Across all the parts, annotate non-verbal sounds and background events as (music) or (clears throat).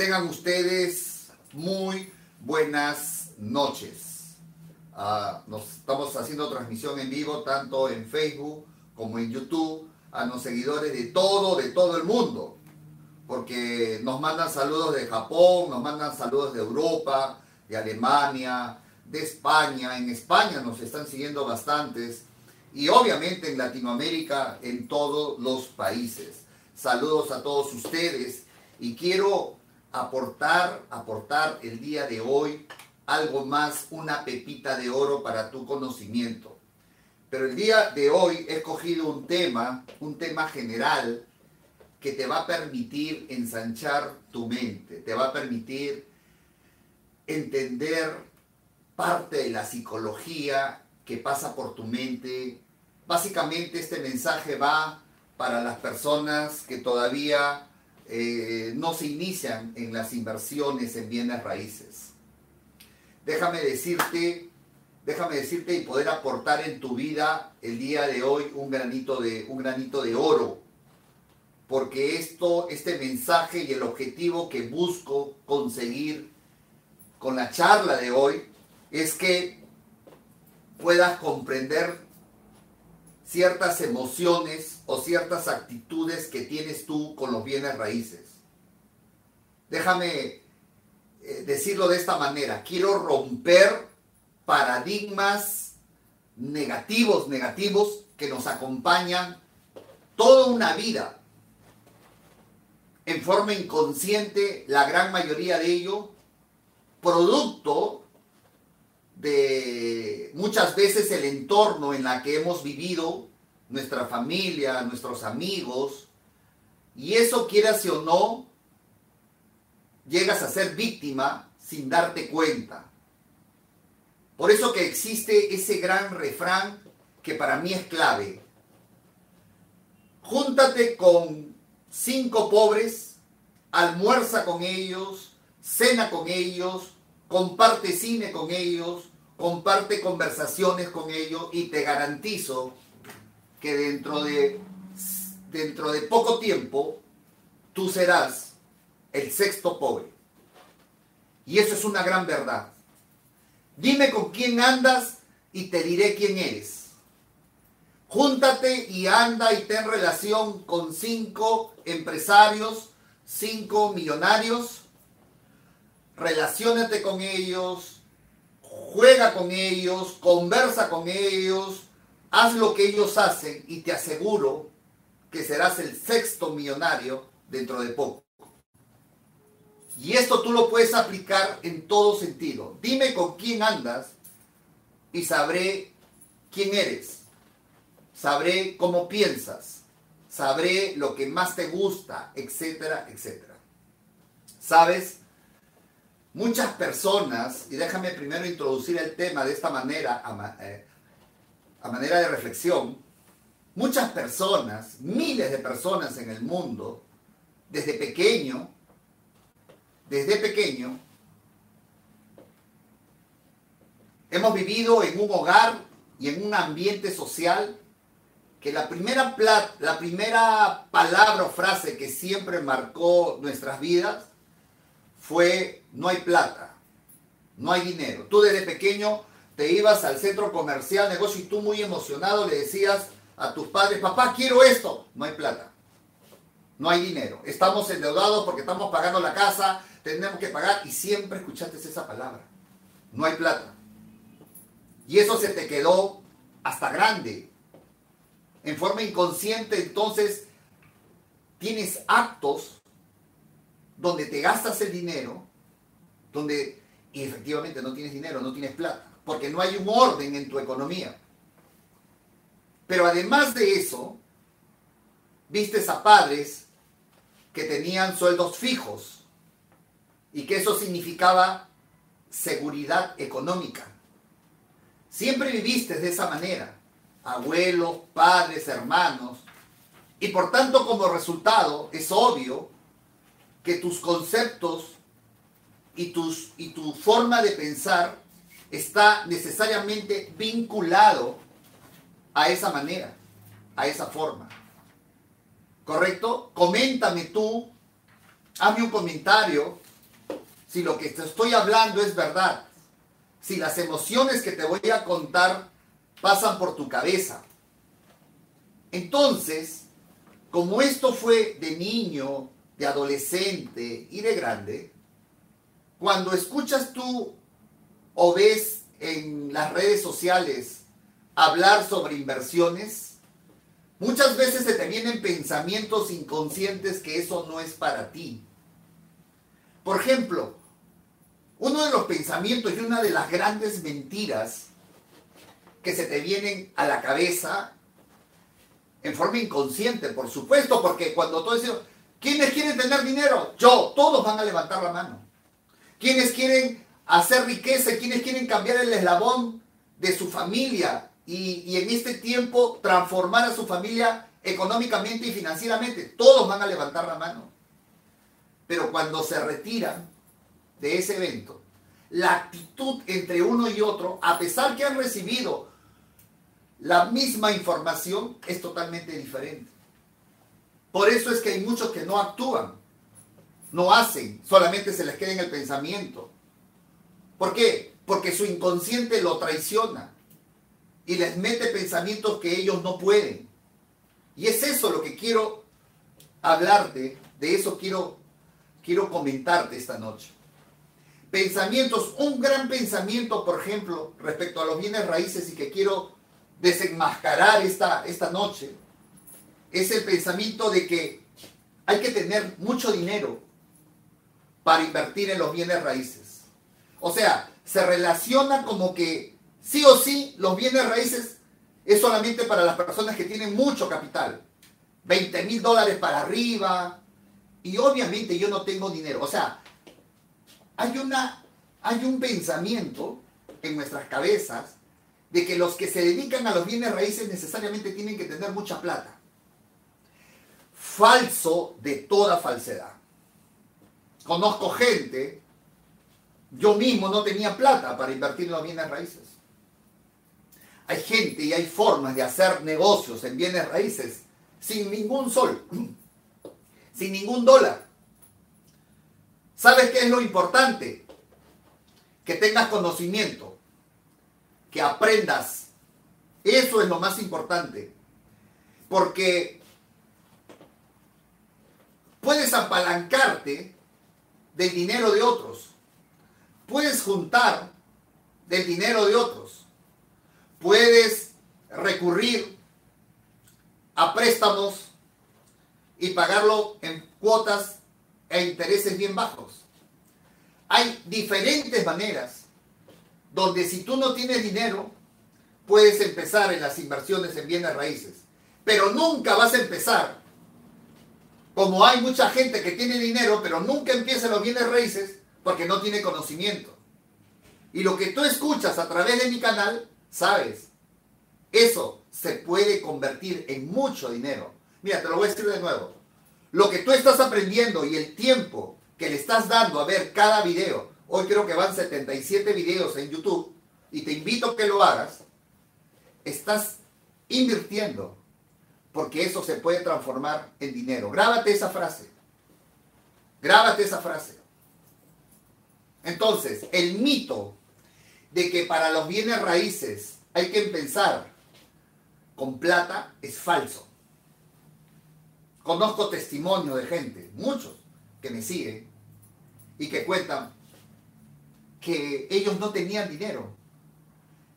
Tengan ustedes muy buenas noches. Ah, nos estamos haciendo transmisión en vivo tanto en Facebook como en YouTube a los seguidores de todo, de todo el mundo. Porque nos mandan saludos de Japón, nos mandan saludos de Europa, de Alemania, de España. En España nos están siguiendo bastantes. Y obviamente en Latinoamérica, en todos los países. Saludos a todos ustedes. Y quiero aportar, aportar el día de hoy algo más, una pepita de oro para tu conocimiento. Pero el día de hoy he escogido un tema, un tema general que te va a permitir ensanchar tu mente, te va a permitir entender parte de la psicología que pasa por tu mente. Básicamente este mensaje va para las personas que todavía eh, no se inician en las inversiones en bienes raíces. Déjame decirte, déjame decirte y poder aportar en tu vida el día de hoy un granito de, un granito de oro. Porque esto, este mensaje y el objetivo que busco conseguir con la charla de hoy es que puedas comprender ciertas emociones o ciertas actitudes que tienes tú con los bienes raíces. Déjame eh, decirlo de esta manera. Quiero romper paradigmas negativos, negativos que nos acompañan toda una vida. En forma inconsciente, la gran mayoría de ello, producto de muchas veces el entorno en la que hemos vivido, nuestra familia, nuestros amigos, y eso quieras o no, llegas a ser víctima sin darte cuenta. Por eso que existe ese gran refrán que para mí es clave. Júntate con cinco pobres, almuerza con ellos, cena con ellos, comparte cine con ellos, comparte conversaciones con ellos y te garantizo que dentro de, dentro de poco tiempo tú serás el sexto pobre. Y eso es una gran verdad. Dime con quién andas y te diré quién eres. Júntate y anda y ten relación con cinco empresarios, cinco millonarios. Relaciónate con ellos, juega con ellos, conversa con ellos, haz lo que ellos hacen y te aseguro que serás el sexto millonario dentro de poco. Y esto tú lo puedes aplicar en todo sentido. Dime con quién andas y sabré quién eres. Sabré cómo piensas. Sabré lo que más te gusta, etcétera, etcétera. ¿Sabes? Muchas personas, y déjame primero introducir el tema de esta manera, a, eh, manera de reflexión, muchas personas, miles de personas en el mundo, desde pequeño, desde pequeño, hemos vivido en un hogar y en un ambiente social que la primera, la primera palabra o frase que siempre marcó nuestras vidas fue no hay plata, no hay dinero. Tú desde pequeño te ibas al centro comercial, negocio y tú muy emocionado le decías a tus padres, papá, quiero esto, no hay plata, no hay dinero. Estamos endeudados porque estamos pagando la casa, tenemos que pagar y siempre escuchaste esa palabra, no hay plata. Y eso se te quedó hasta grande. En forma inconsciente, entonces, tienes actos donde te gastas el dinero, donde efectivamente no tienes dinero, no tienes plata, porque no hay un orden en tu economía. Pero además de eso, vistes a padres que tenían sueldos fijos y que eso significaba seguridad económica. Siempre viviste de esa manera, abuelos, padres, hermanos, y por tanto como resultado es obvio que tus conceptos y, tus, y tu forma de pensar está necesariamente vinculado a esa manera, a esa forma. ¿Correcto? Coméntame tú, hazme un comentario si lo que te estoy hablando es verdad, si las emociones que te voy a contar pasan por tu cabeza. Entonces, como esto fue de niño, de adolescente y de grande, cuando escuchas tú o ves en las redes sociales hablar sobre inversiones, muchas veces se te vienen pensamientos inconscientes que eso no es para ti. Por ejemplo, uno de los pensamientos y una de las grandes mentiras que se te vienen a la cabeza en forma inconsciente, por supuesto, porque cuando tú dices, ¿quiénes quieren tener dinero? Yo, todos van a levantar la mano. ¿Quiénes quieren hacer riqueza? ¿Quiénes quieren cambiar el eslabón de su familia y, y en este tiempo transformar a su familia económicamente y financieramente? Todos van a levantar la mano. Pero cuando se retiran de ese evento, la actitud entre uno y otro, a pesar que han recibido la misma información, es totalmente diferente. Por eso es que hay muchos que no actúan, no hacen, solamente se les queda en el pensamiento. ¿Por qué? Porque su inconsciente lo traiciona y les mete pensamientos que ellos no pueden. Y es eso lo que quiero hablarte, de eso quiero, quiero comentarte esta noche pensamientos, un gran pensamiento, por ejemplo, respecto a los bienes raíces y que quiero desenmascarar esta, esta noche, es el pensamiento de que hay que tener mucho dinero para invertir en los bienes raíces. O sea, se relaciona como que sí o sí los bienes raíces es solamente para las personas que tienen mucho capital. 20 mil dólares para arriba. Y obviamente yo no tengo dinero. O sea, hay, una, hay un pensamiento en nuestras cabezas de que los que se dedican a los bienes raíces necesariamente tienen que tener mucha plata. Falso de toda falsedad. Conozco gente, yo mismo no tenía plata para invertir en los bienes raíces. Hay gente y hay formas de hacer negocios en bienes raíces sin ningún sol, (clears throat) sin ningún dólar. ¿Sabes qué es lo importante? Que tengas conocimiento, que aprendas. Eso es lo más importante. Porque puedes apalancarte del dinero de otros. Puedes juntar del dinero de otros. Puedes recurrir a préstamos y pagarlo en cuotas e intereses bien bajos. Hay diferentes maneras donde si tú no tienes dinero, puedes empezar en las inversiones en bienes raíces. Pero nunca vas a empezar. Como hay mucha gente que tiene dinero, pero nunca empieza los bienes raíces porque no tiene conocimiento. Y lo que tú escuchas a través de mi canal, sabes, eso se puede convertir en mucho dinero. Mira, te lo voy a decir de nuevo. Lo que tú estás aprendiendo y el tiempo que le estás dando a ver cada video, hoy creo que van 77 videos en YouTube y te invito a que lo hagas, estás invirtiendo porque eso se puede transformar en dinero. Grábate esa frase. Grábate esa frase. Entonces, el mito de que para los bienes raíces hay que pensar con plata es falso. Conozco testimonio de gente, muchos, que me siguen y que cuentan que ellos no tenían dinero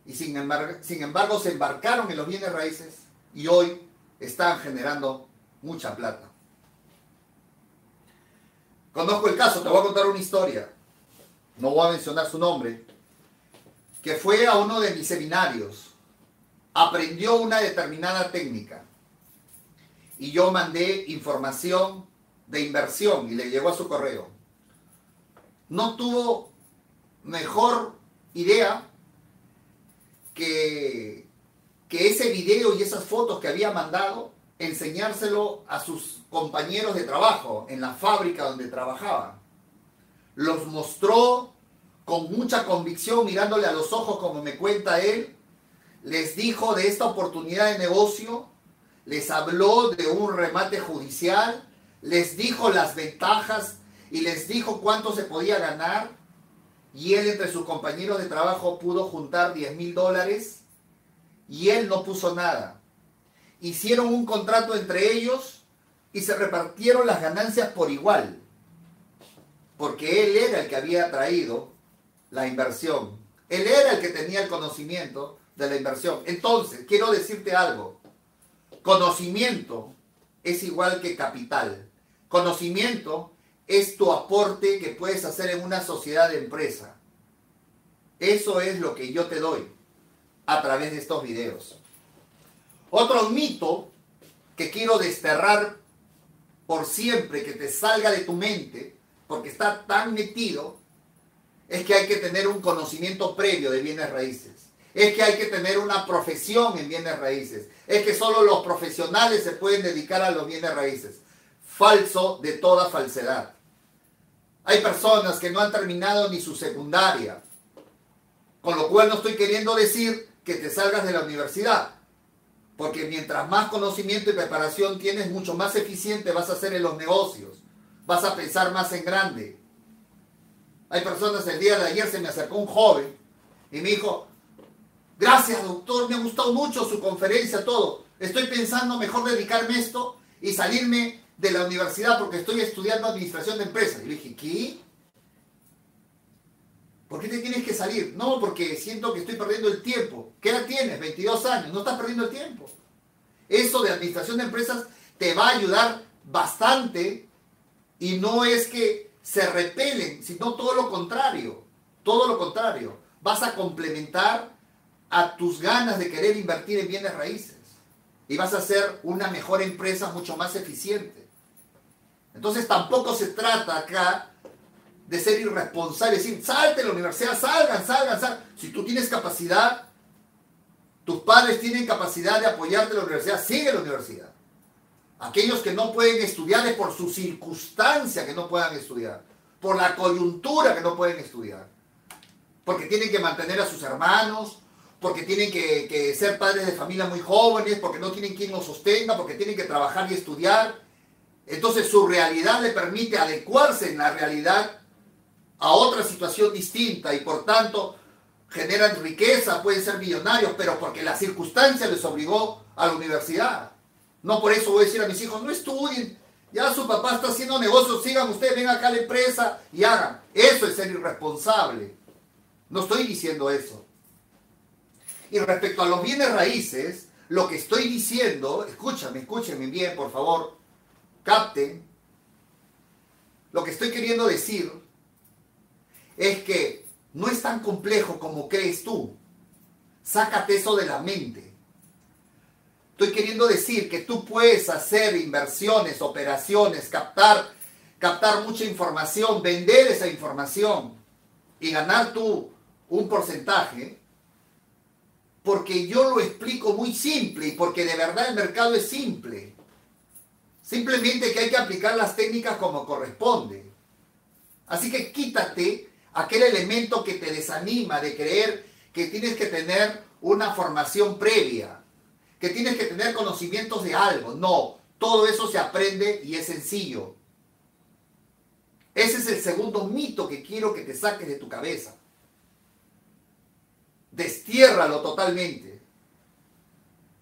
y sin embargo, sin embargo se embarcaron en los bienes raíces y hoy están generando mucha plata. Conozco el caso, te voy a contar una historia, no voy a mencionar su nombre, que fue a uno de mis seminarios, aprendió una determinada técnica y yo mandé información de inversión y le llegó a su correo. No tuvo mejor idea que, que ese video y esas fotos que había mandado, enseñárselo a sus compañeros de trabajo en la fábrica donde trabajaba. Los mostró con mucha convicción, mirándole a los ojos como me cuenta él. Les dijo de esta oportunidad de negocio les habló de un remate judicial, les dijo las ventajas y les dijo cuánto se podía ganar y él entre sus compañeros de trabajo pudo juntar 10 mil dólares y él no puso nada. Hicieron un contrato entre ellos y se repartieron las ganancias por igual, porque él era el que había traído la inversión, él era el que tenía el conocimiento de la inversión. Entonces, quiero decirte algo, conocimiento es igual que capital. Conocimiento es tu aporte que puedes hacer en una sociedad de empresa. Eso es lo que yo te doy a través de estos videos. Otro mito que quiero desterrar por siempre, que te salga de tu mente, porque está tan metido, es que hay que tener un conocimiento previo de bienes raíces. Es que hay que tener una profesión en bienes raíces. Es que solo los profesionales se pueden dedicar a los bienes raíces. Falso de toda falsedad. Hay personas que no han terminado ni su secundaria. Con lo cual no estoy queriendo decir que te salgas de la universidad. Porque mientras más conocimiento y preparación tienes, mucho más eficiente vas a ser en los negocios. Vas a pensar más en grande. Hay personas, el día de ayer se me acercó un joven y me dijo, gracias doctor, me ha gustado mucho su conferencia, todo. Estoy pensando mejor dedicarme a esto y salirme de la universidad porque estoy estudiando administración de empresas. Y le dije, ¿qué? ¿Por qué te tienes que salir? No, porque siento que estoy perdiendo el tiempo. ¿Qué edad tienes? 22 años. No estás perdiendo el tiempo. Eso de administración de empresas te va a ayudar bastante y no es que se repelen, sino todo lo contrario. Todo lo contrario. Vas a complementar a tus ganas de querer invertir en bienes raíces y vas a ser una mejor empresa mucho más eficiente. Entonces tampoco se trata acá de ser irresponsable, decir, salte de la universidad, salgan, salgan, salgan. Si tú tienes capacidad, tus padres tienen capacidad de apoyarte en la universidad, sigue la universidad. Aquellos que no pueden estudiar es por su circunstancia que no puedan estudiar, por la coyuntura que no pueden estudiar, porque tienen que mantener a sus hermanos, porque tienen que, que ser padres de familia muy jóvenes, porque no tienen quien los sostenga, porque tienen que trabajar y estudiar entonces su realidad le permite adecuarse en la realidad a otra situación distinta y por tanto generan riqueza, pueden ser millonarios, pero porque la circunstancia les obligó a la universidad. No por eso voy a decir a mis hijos, no estudien, ya su papá está haciendo negocios, sigan ustedes, vengan acá a la empresa y hagan. Eso es ser irresponsable. No estoy diciendo eso. Y respecto a los bienes raíces, lo que estoy diciendo, escúchame, escúchame bien, por favor, capten, lo que estoy queriendo decir es que no es tan complejo como crees tú. Sácate eso de la mente. Estoy queriendo decir que tú puedes hacer inversiones, operaciones, captar, captar mucha información, vender esa información y ganar tú un porcentaje, porque yo lo explico muy simple y porque de verdad el mercado es simple. Simplemente que hay que aplicar las técnicas como corresponde. Así que quítate aquel elemento que te desanima de creer que tienes que tener una formación previa, que tienes que tener conocimientos de algo. No, todo eso se aprende y es sencillo. Ese es el segundo mito que quiero que te saques de tu cabeza. Destiérralo totalmente.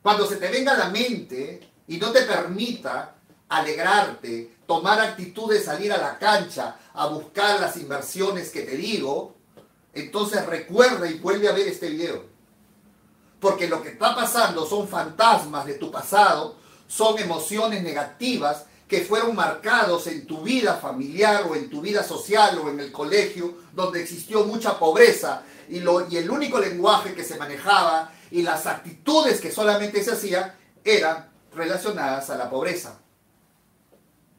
Cuando se te venga a la mente y no te permita alegrarte, tomar actitud de salir a la cancha a buscar las inversiones que te digo, entonces recuerda y vuelve a ver este video. Porque lo que está pasando son fantasmas de tu pasado, son emociones negativas que fueron marcados en tu vida familiar o en tu vida social o en el colegio, donde existió mucha pobreza y, lo, y el único lenguaje que se manejaba y las actitudes que solamente se hacían eran relacionadas a la pobreza.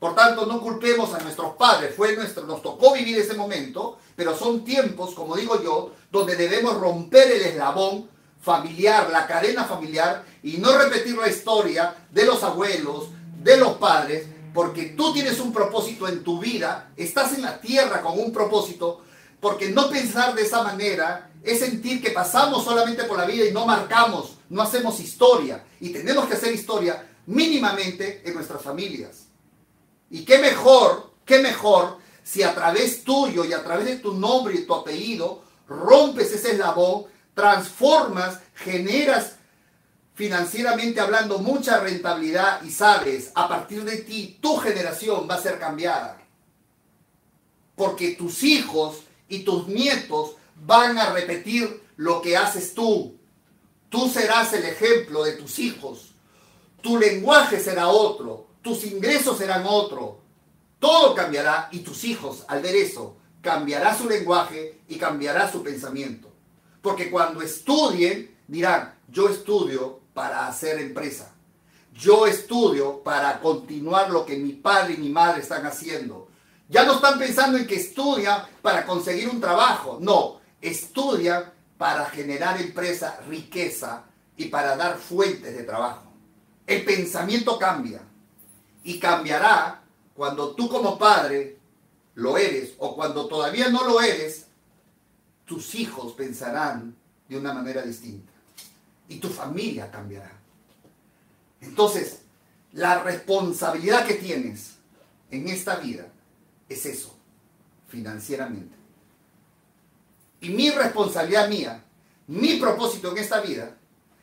Por tanto, no culpemos a nuestros padres, fue nuestro, nos tocó vivir ese momento, pero son tiempos, como digo yo, donde debemos romper el eslabón familiar, la cadena familiar, y no repetir la historia de los abuelos, de los padres, porque tú tienes un propósito en tu vida, estás en la tierra con un propósito, porque no pensar de esa manera es sentir que pasamos solamente por la vida y no marcamos, no hacemos historia, y tenemos que hacer historia mínimamente en nuestras familias. Y qué mejor, qué mejor si a través tuyo y a través de tu nombre y tu apellido rompes ese eslabón, transformas, generas financieramente hablando mucha rentabilidad y sabes, a partir de ti, tu generación va a ser cambiada. Porque tus hijos y tus nietos van a repetir lo que haces tú. Tú serás el ejemplo de tus hijos. Tu lenguaje será otro. Tus ingresos serán otro. Todo cambiará y tus hijos, al ver eso, cambiará su lenguaje y cambiará su pensamiento. Porque cuando estudien, dirán, yo estudio para hacer empresa. Yo estudio para continuar lo que mi padre y mi madre están haciendo. Ya no están pensando en que estudia para conseguir un trabajo. No, estudia para generar empresa, riqueza y para dar fuentes de trabajo. El pensamiento cambia y cambiará cuando tú como padre lo eres o cuando todavía no lo eres, tus hijos pensarán de una manera distinta y tu familia cambiará. Entonces, la responsabilidad que tienes en esta vida es eso, financieramente. Y mi responsabilidad mía, mi propósito en esta vida,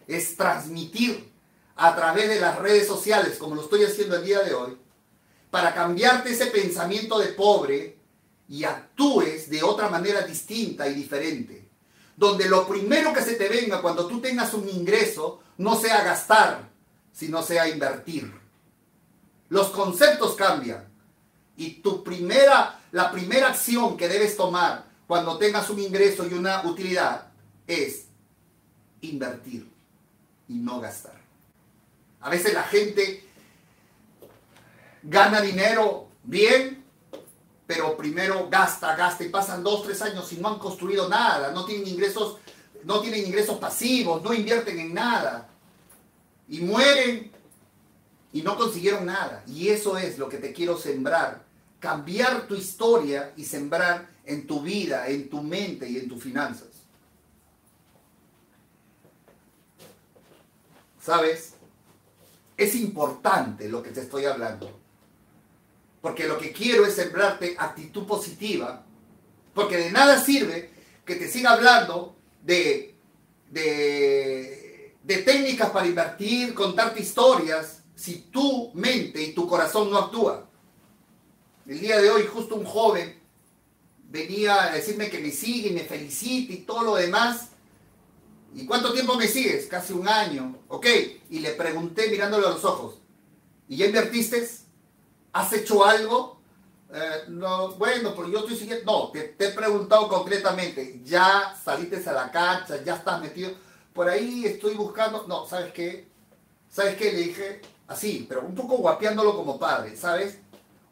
es transmitir a través de las redes sociales, como lo estoy haciendo el día de hoy, para cambiarte ese pensamiento de pobre y actúes de otra manera distinta y diferente. Donde lo primero que se te venga cuando tú tengas un ingreso no sea gastar, sino sea invertir. Los conceptos cambian. Y tu primera, la primera acción que debes tomar cuando tengas un ingreso y una utilidad es invertir y no gastar. A veces la gente gana dinero bien, pero primero gasta, gasta y pasan dos, tres años y no han construido nada, no tienen ingresos, no tienen ingresos pasivos, no invierten en nada. Y mueren y no consiguieron nada. Y eso es lo que te quiero sembrar cambiar tu historia y sembrar en tu vida, en tu mente y en tus finanzas. ¿Sabes? Es importante lo que te estoy hablando. Porque lo que quiero es sembrarte actitud positiva. Porque de nada sirve que te siga hablando de, de, de técnicas para invertir, contarte historias, si tu mente y tu corazón no actúan. El día de hoy justo un joven venía a decirme que me sigue y me felicita y todo lo demás. ¿Y cuánto tiempo me sigues? Casi un año. Ok. Y le pregunté mirándole a los ojos. ¿Y ya invertiste? ¿Has hecho algo? Eh, no, bueno, pero yo estoy siguiendo. No, te, te, he preguntado concretamente. ¿Ya saliste a la cancha? ¿Ya estás metido? Por ahí estoy buscando. No, ¿sabes qué? ¿Sabes qué? Le dije así, pero un poco guapeándolo como padre, ¿sabes?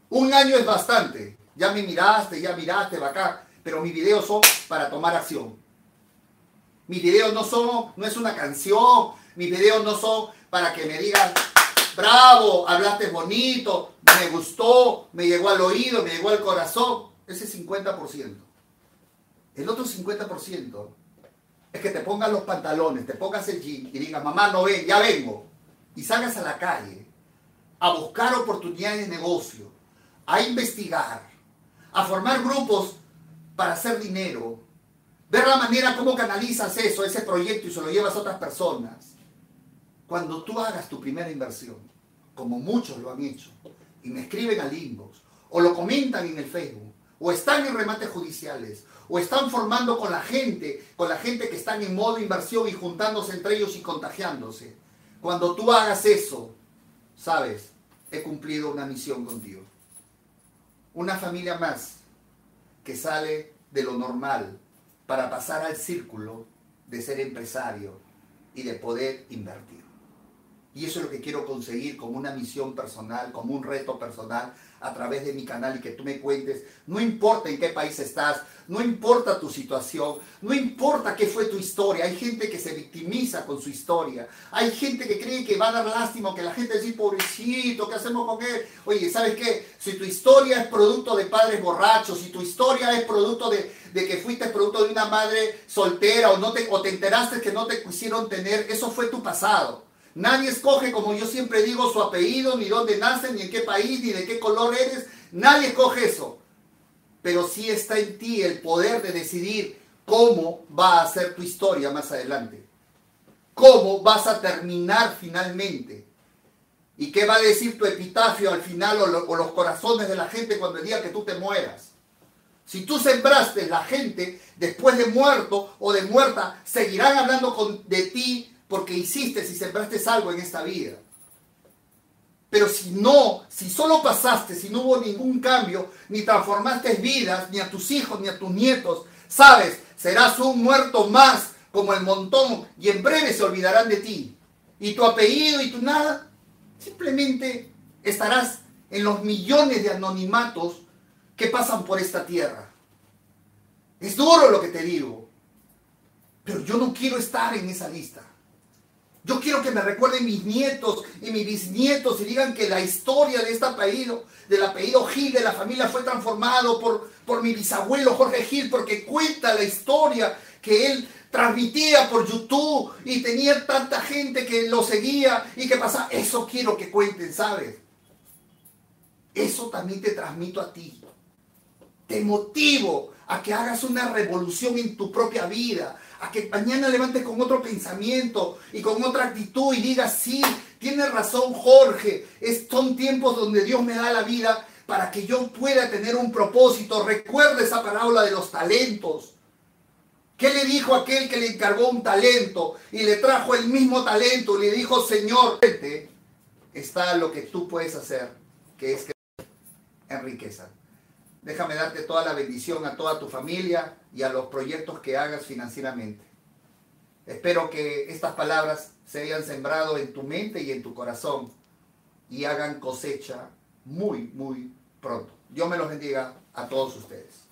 Un año es bastante. Ya me miraste, ya miraste, acá. Pero mis videos son para tomar acción. Mis videos no son, no es una canción. Mis videos no son para que me digan, bravo, hablaste bonito, me gustó, me llegó al oído, me llegó al corazón. Ese 50%. El otro 50% es que te pongas los pantalones, te pongas el jean y digas, mamá, no ven, ya vengo. Y salgas a la calle a buscar oportunidades de negocio, a investigar, a formar grupos para hacer dinero, ver la manera como canalizas eso, ese proyecto y se lo llevas a otras personas. Cuando tú hagas tu primera inversión, como muchos lo han hecho, y me escriben al inbox, o lo comentan en el Facebook, o están en remates judiciales, o están formando con la gente, con la gente que están en modo inversión y juntándose entre ellos y contagiándose. Cuando tú hagas eso, sabes, he cumplido una misión contigo una familia más que sale de lo normal para pasar al círculo de ser empresario y de poder invertir. Y eso es lo que quiero conseguir como una misión personal, como un reto personal a través de mi canal y que tú me cuentes. No importa en qué país estás, no importa tu situación, no importa qué fue tu historia. Hay gente que se victimiza con su historia. Hay gente que cree que va a dar lástima, que la gente dice, pobrecito, ¿qué hacemos con él? Oye, ¿sabes qué? Si tu historia es producto de padres borrachos, si tu historia es producto de, que fuiste producto de una madre soltera o, no te, o te enteraste que no te quisieron tener, eso fue tu pasado. Nadie escoge, como yo siempre digo, su apellido, ni dónde nace, ni en qué país, ni de qué color eres. Nadie escoge eso. pero sí está en ti el poder de decidir cómo va a ser tu historia más adelante. Cómo vas a terminar finalmente. ¿Y qué va a decir tu epitafio al final o, los corazones de la gente cuando el día que tú te mueras? Si tú sembraste, la gente después de muerto o de muerta seguirán hablando de ti porque hiciste y sembraste algo en esta vida. Pero si no, si solo pasaste, si no hubo ningún cambio, ni transformaste vidas, ni a tus hijos, ni a tus nietos, sabes, serás un muerto más como el montón y en breve se olvidarán de ti. Y tu apellido y tu nada, simplemente estarás en los millones de anonimatos que pasan por esta tierra. Es duro lo que te digo, pero yo no quiero estar en esa lista. Yo quiero que me recuerden mis nietos y mis bisnietos y digan que la historia de este apellido, del apellido Gil de la familia fue transformado por, por mi bisabuelo Jorge Gil, porque cuenta la historia que él transmitía por YouTube y tenía tanta gente que lo seguía y que pasaba. Eso quiero que cuenten, ¿sabes? Eso también te transmito a ti. Te motivo a que hagas una revolución en tu propia vida, a que mañana levantes con otro pensamiento y con otra actitud y digas, sí, tiene razón Jorge, son tiempos donde Dios me da la vida para que yo pueda tener un propósito. Recuerda esa parábola de los talentos. ¿Qué le dijo aquel que le encargó un talento y le trajo el mismo talento le dijo, Señor, está lo que tú puedes hacer, que es que en riqueza. Déjame darte toda la bendición a toda tu familia y a los proyectos que hagas financieramente. Espero que estas palabras se hayan sembrado en tu mente y en tu corazón y hagan cosecha muy, muy pronto. Dios me los bendiga a todos ustedes.